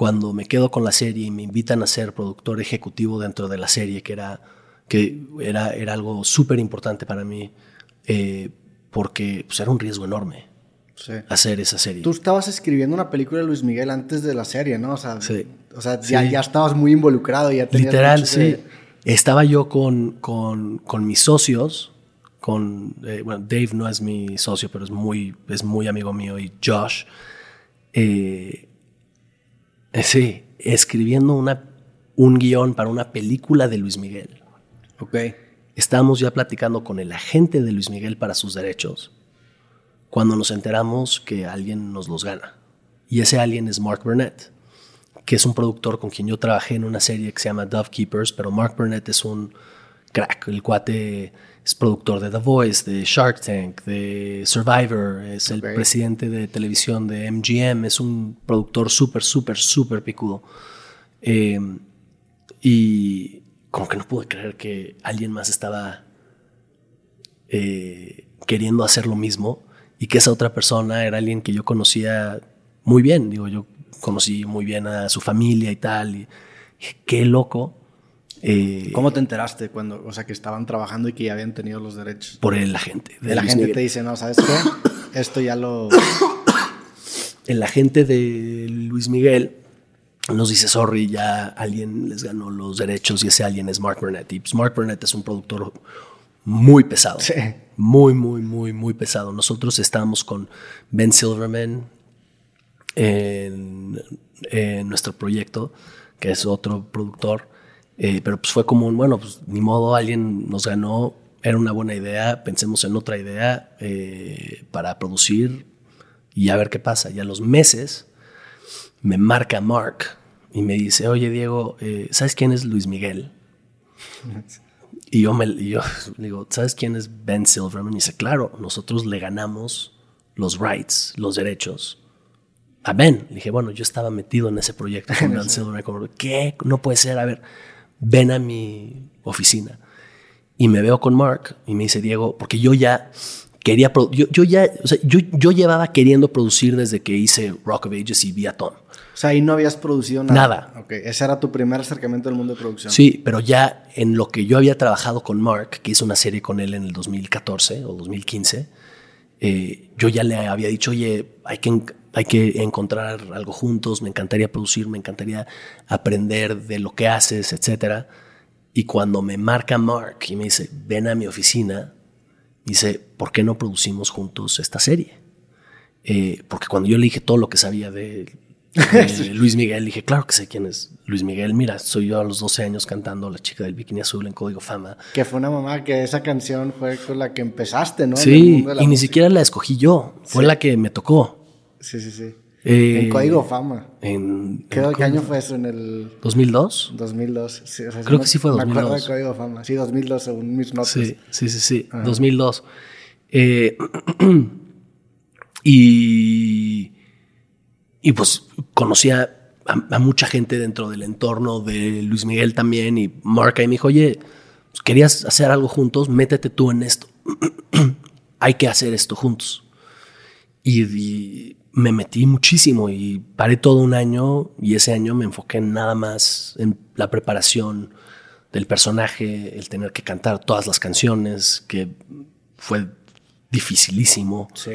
cuando me quedo con la serie y me invitan a ser productor ejecutivo dentro de la serie, que era, que era, era algo súper importante para mí, eh, porque pues, era un riesgo enorme hacer esa serie. Tú estabas escribiendo una película de Luis Miguel antes de la serie, ¿no? O sea, o sea ya, ya, estabas muy involucrado. Ya Literal, sí. Estaba yo con, con, con mis socios, con, eh, bueno, Dave no es mi socio, pero es muy, es muy amigo mío, y Josh. Eh, sí, escribiendo una, un guion para una película de Luis Miguel. Ok. Estábamos ya platicando con el agente de Luis Miguel para sus derechos cuando nos enteramos que alguien nos los gana. Y ese alguien es Mark Burnett, que es un productor con quien yo trabajé en una serie que se llama Dove Keepers, pero Mark Burnett es un crack. El cuate es productor de The Voice, de Shark Tank, de Survivor, es el presidente de televisión de MGM, es un productor súper, súper, súper picudo. Em, y como que no pude creer que alguien más estaba eh, queriendo hacer lo mismo y que esa otra persona era alguien que yo conocía muy bien. Digo, yo conocí muy bien a su familia y tal. Y, qué loco. Eh, ¿Cómo te enteraste cuando, o sea, que estaban trabajando y que ya habían tenido los derechos? Por el agente. De la gente te dice, no, ¿sabes qué? Esto ya lo... El agente de Luis Miguel nos dice, sorry, ya alguien les ganó los derechos y ese alguien es Mark Burnett. Y pues Mark Burnett es un productor muy pesado. Sí. Muy, muy, muy, muy pesado. Nosotros estábamos con Ben Silverman en, nuestro proyecto, que es otro productor. Eh, pero pues fue como un, bueno, pues ni modo, alguien nos ganó, era una buena idea, pensemos en otra idea eh, para producir y a ver qué pasa. Y a los meses me marca Mark y me dice, oye Diego, eh, ¿sabes quién es Luis Miguel? Y yo, me, yo le digo, ¿sabes quién es Ben Silverman? Y dice, claro, nosotros le ganamos los rights, los derechos a Ben. Le dije, bueno, yo estaba metido en ese proyecto con Ben Silverman. Como, ¿qué? No puede ser. A ver, ven a mi oficina. Y me veo con Mark y me dice, Diego, porque yo ya quería, yo, yo ya, o sea, yo, yo llevaba queriendo producir desde que hice Rock of Ages y Viaton. O sea, ahí no habías producido nada. Nada. Ok, ese era tu primer acercamiento al mundo de producción. Sí, pero ya en lo que yo había trabajado con Mark, que hice una serie con él en el 2014 o 2015, eh, yo ya le había dicho, oye, hay que, hay que encontrar algo juntos, me encantaría producir, me encantaría aprender de lo que haces, etc. Y cuando me marca Mark y me dice, ven a mi oficina, dice, ¿por qué no producimos juntos esta serie? Eh, porque cuando yo le dije todo lo que sabía de Luis Miguel, dije, claro que sé quién es Luis Miguel. Mira, soy yo a los 12 años cantando La chica del bikini azul en Código Fama. Que fue una mamá que esa canción fue con la que empezaste, ¿no? Sí, y ni siquiera la escogií yo, fue la que me tocó. Sí, sí, sí. en eh, Código Fama. En, ¿Qué, año fue eso? ¿En el 2002? 2002. Creo que sí fue 2002. Me acuerdo de Código Fama. Sí, 2002 según mis notas. Sí, sí, sí, sí. 2002. Eh, y y pues conocía a, mucha gente dentro del entorno de Luis Miguel también y Marca y me dijo, oye, pues, querías hacer algo juntos, métete tú en esto. Hay que hacer esto juntos. Y, me metí muchísimo y paré todo un año y ese año me enfoqué nada más en la preparación del personaje, el tener que cantar todas las canciones, que fue dificilísimo. Sí.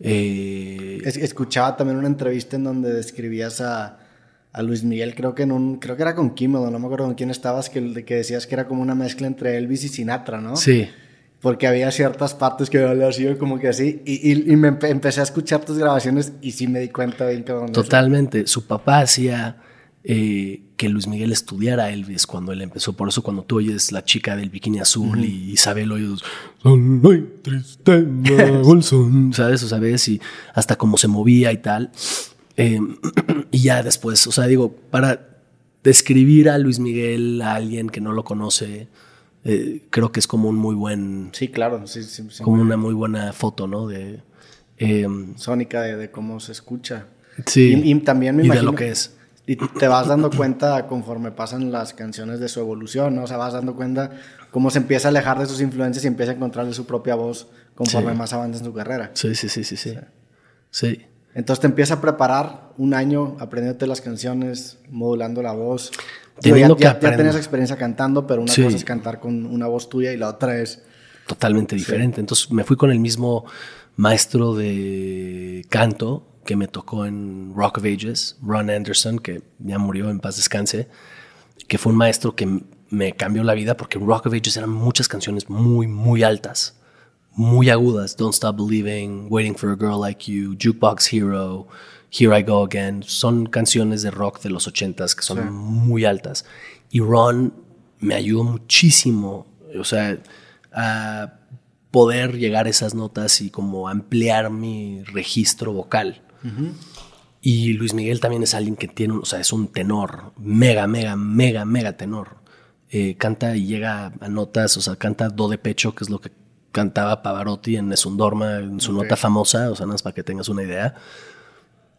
Eh, escuchaba también una entrevista en donde describías a, Luis Miguel, creo que en un, creo que era con Kimmel, no me acuerdo con quién estabas, que, que decías que era como una mezcla entre Elvis y Sinatra, ¿no? Sí. Porque había ciertas partes que había sido como que así, y, y, me empecé a escuchar tus grabaciones y sí me di cuenta bien que... Totalmente, su papá hacía eh, que Luis Miguel estudiara a Elvis cuando él empezó. Por eso cuando tú oyes la chica del bikini azul y Isabel oyes triste ¿sabes? O sabes, y hasta cómo se movía y tal. Eh, y ya después, o sea, digo, para describir a Luis Miguel a alguien que no lo conoce, eh, creo que es como un muy buen... Sí, claro, como una muy buena foto, ¿no? De... Sónica de, cómo se escucha. Sí. Y, también me y imagino... de lo que es y te vas dando cuenta conforme pasan las canciones de su evolución, ¿no? O sea, vas dando cuenta cómo se empieza a alejar de sus influencias y empieza a encontrarle su propia voz conforme más avanza en su carrera. Sí, sí, sí, sí, sí. Sí. Entonces te empieza a preparar un año aprendiéndote las canciones, modulando la voz. Ya, ya, tenías experiencia cantando, pero una cosa es cantar con una voz tuya y la otra es... Totalmente diferente. Entonces me fui con el mismo maestro de canto que me tocó en Rock of Ages, Ron Anderson, que ya murió en paz descanse, que fue un maestro que me cambió la vida porque en Rock of Ages eran muchas canciones muy, muy altas, muy agudas. Don't Stop Believing, Waiting for a Girl Like You, Jukebox Hero, Here I Go Again, son canciones de rock de los ochentas que son muy altas. Y Ron me ayudó muchísimo, o sea, a poder llegar a esas notas y como ampliar mi registro vocal. Y Luis Miguel también es alguien que tiene, o sea, es un tenor, mega, mega, mega, mega tenor. Eh, canta y llega a notas, o sea, canta do de pecho, que es lo que cantaba Pavarotti en Nesundorma, en su nota famosa, o sea, nada más para que tengas una idea.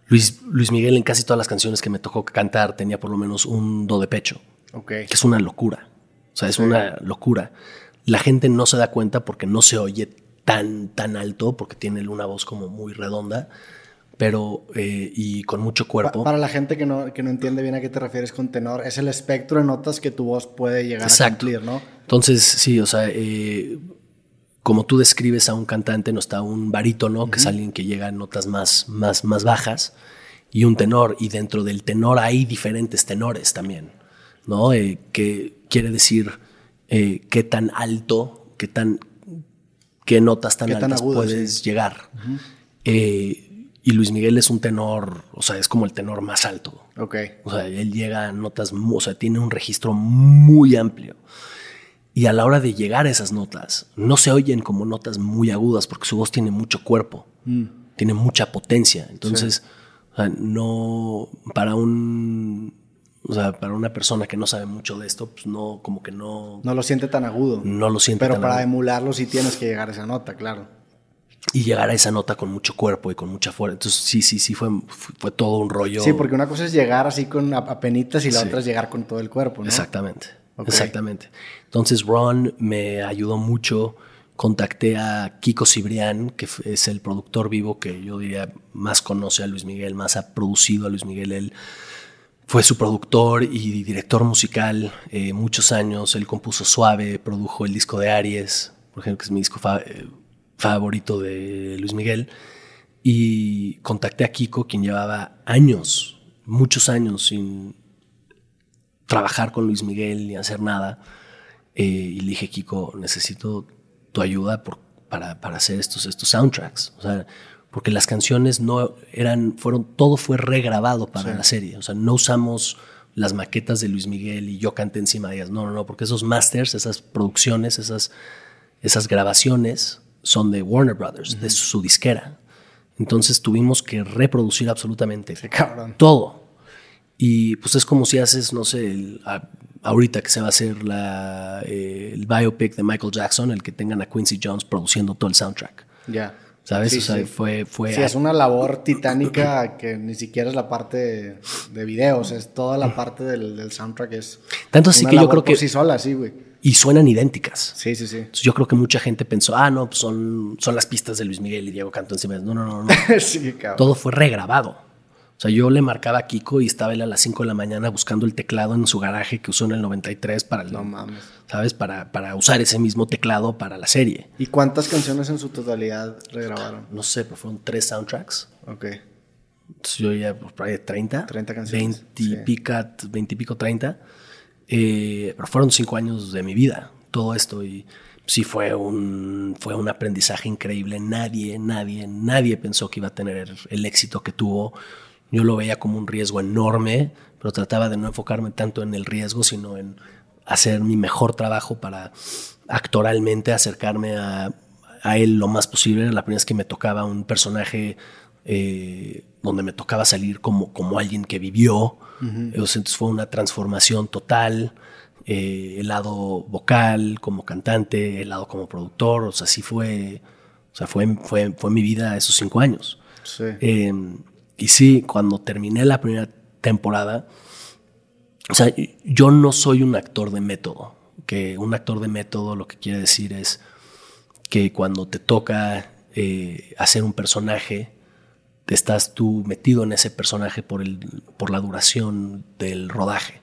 Luis, Luis Miguel en casi todas las canciones que me tocó cantar tenía por lo menos un do de pecho. Que es una locura. O sea, es una locura. La gente no se da cuenta porque no se oye tan, tan alto, porque tiene una voz como muy redonda, pero eh, y con mucho cuerpo. para la gente que no, que no entiende bien a qué te refieres con tenor, es el espectro de notas que tu voz puede llegar a cumplir, ¿no? Entonces, sí, o sea, eh, como tú describes a un cantante, no está un barítono, que es alguien que llega a notas más, más, más bajas, y un tenor. Y dentro del tenor hay diferentes tenores también, ¿no? Eh, que quiere decir eh, qué tan alto, qué tan qué notas tan altas puedes llegar. Eh, y Luis Miguel es un tenor, o sea, es como el tenor más alto. Ok. O sea, él llega a notas, o sea, tiene un registro muy amplio. Y a la hora de llegar a esas notas, no se oyen como notas muy agudas porque su voz tiene mucho cuerpo, mm. tiene mucha potencia. Entonces, no, para un, o sea, para una persona que no sabe mucho de esto, pues no, como que no... No lo siente tan agudo. No lo siente Pero para emularlo sí tienes que llegar a esa nota, claro. Y llegar a esa nota con mucho cuerpo y con mucha fuerza. Entonces, sí, sí, sí, fue, fue todo un rollo. Sí, porque una cosa es llegar así con apenitas y la otra es llegar con todo el cuerpo, ¿no? Exactamente. Exactamente. Entonces Ron me ayudó mucho. Contacté a Kiko Cibrián, que es el productor vivo que yo diría más conoce a Luis Miguel, más ha producido a Luis Miguel. Él fue su productor y director musical eh, muchos años. Él compuso Suave, produjo el disco de Aries, por ejemplo, que es mi disco eh, favorito de Luis Miguel. Y contacté a Kiko, quien llevaba años, muchos años sin trabajar con Luis Miguel ni hacer nada. Eh, y le dije, Kiko, necesito tu ayuda para, hacer estos, estos soundtracks. O sea, porque las canciones no eran, fueron, todo fue regrabado para la serie. O sea, no usamos las maquetas de Luis Miguel y yo canté encima de ellas. No, no, no, porque esos masters, esas producciones, esas, esas grabaciones son de Warner Brothers, de su disquera. Entonces tuvimos que reproducir absolutamente todo. Y pues es como si haces, no sé, ahorita que se va a hacer la, eh, el biopic de Michael Jackson, el que tengan a Quincy Jones produciendo todo el soundtrack. Ya. ¿Sabes? o sea, fue, fue. Sí, es una labor titánica que ni siquiera es la parte de videos, es toda la parte del, soundtrack. Es Tanto así que yo creo que. sí sola, sí, güey. Y suenan idénticas. Sí, sí, sí. yo creo que mucha gente pensó, ah, no, pues son, son las pistas de Luis Miguel y Diego encima. No, no, no, no. sí, cabrón. Todo fue regrabado. O sea, yo le marcaba a Kiko y estaba él a las 5 de la mañana buscando el teclado en su garaje que usó en el 93 para el, No mames. ¿Sabes? Para, para usar ese mismo teclado para la serie. ¿Y cuántas canciones en su totalidad regrabaron? No sé, pero fueron tres soundtracks. Ok. Entonces yo ya pues, por ahí de 30. 30 canciones. 20 y, pico, 30. Eh, pero fueron cinco años de mi vida, todo esto. Y sí fue un, fue un aprendizaje increíble. Nadie, nadie, nadie pensó que iba a tener el éxito que tuvo yo lo veía como un riesgo enorme, pero trataba de no enfocarme tanto en el riesgo, sino en hacer mi mejor trabajo para actoralmente acercarme a, él lo más posible. La primera vez que me tocaba un personaje eh, donde me tocaba salir como, como alguien que vivió. Entonces fue una transformación total. Eh, el lado vocal como cantante, el lado como productor. O sea, sí fue, o sea, fue, fue, fue mi vida esos cinco años. Sí. Em, y sí, cuando terminé la primera temporada, o sea, yo no soy un actor de método, que un actor de método lo que quiere decir es que cuando te toca eh, hacer un personaje, estás tú metido en ese personaje por, el, por la duración del rodaje.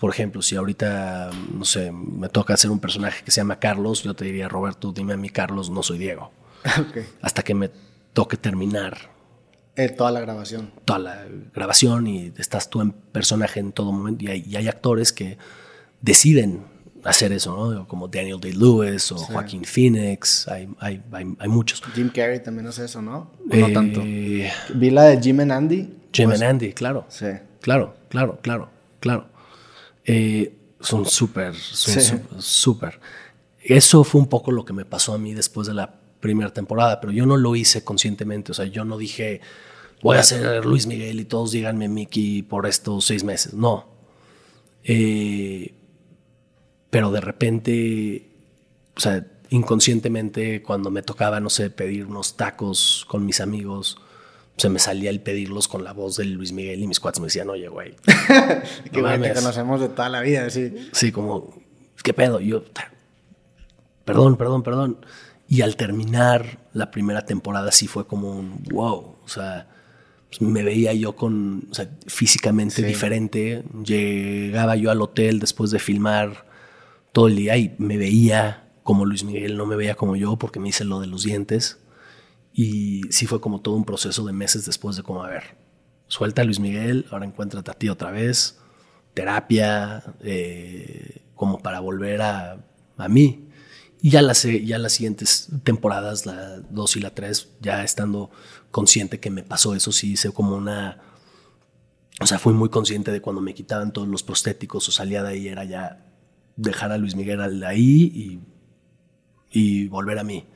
por ejemplo, si ahorita, no sé, me toca hacer un personaje que se llama Carlos, yo te diría, Roberto, dime a mí Carlos, no soy Diego. Hasta que me toque terminar. Eh, toda la grabación. Toda la grabación y estás tú en personaje en todo momento. Y hay, y hay actores que deciden hacer eso, ¿no? Como Daniel Day-Lewis o Joaquín Phoenix, hay, hay, hay, muchos. Jim Carrey también hace eso, ¿no? no tanto. Eh, Vi la de Jim and Andy. Jim pues, and Andy, claro. Sí. Claro, claro, claro, claro. Eh, son súper, súper. Eso fue un poco lo que me pasó a mí después de la primera temporada, pero yo no lo hice conscientemente, o sea, yo no dije, voy a ser Luis Miguel y todos díganme Mickey por estos seis meses, no. Eh, pero de repente, o sea, inconscientemente cuando me tocaba, no sé, pedir unos tacos con mis amigos, se me salía el pedirlos con la voz de Luis Miguel y mis cuates me decían, oye, güey. que te conocemos de toda la vida, sí. Sí, como, ¿qué pedo? yo, perdón, perdón, perdón. Y al terminar la primera temporada sí fue como un wow, o sea, pues me veía yo con, o sea, físicamente diferente. Llegaba yo al hotel después de filmar todo el día y me veía como Luis Miguel, no me veía como yo porque me hice lo de los dientes. Y sí fue como todo un proceso de meses después de como, a ver, suelta a Luis Miguel, ahora encuéntrate a ti otra vez, terapia, eh, como para volver a, a mí. Y ya las, ya las siguientes temporadas, la 2 y la 3, ya estando consciente que me pasó eso, sí hice como una... O sea, fui muy consciente de cuando me quitaban todos los prostéticos o salía de ahí, era ya dejar a Luis Miguel ahí y, y volver a mí.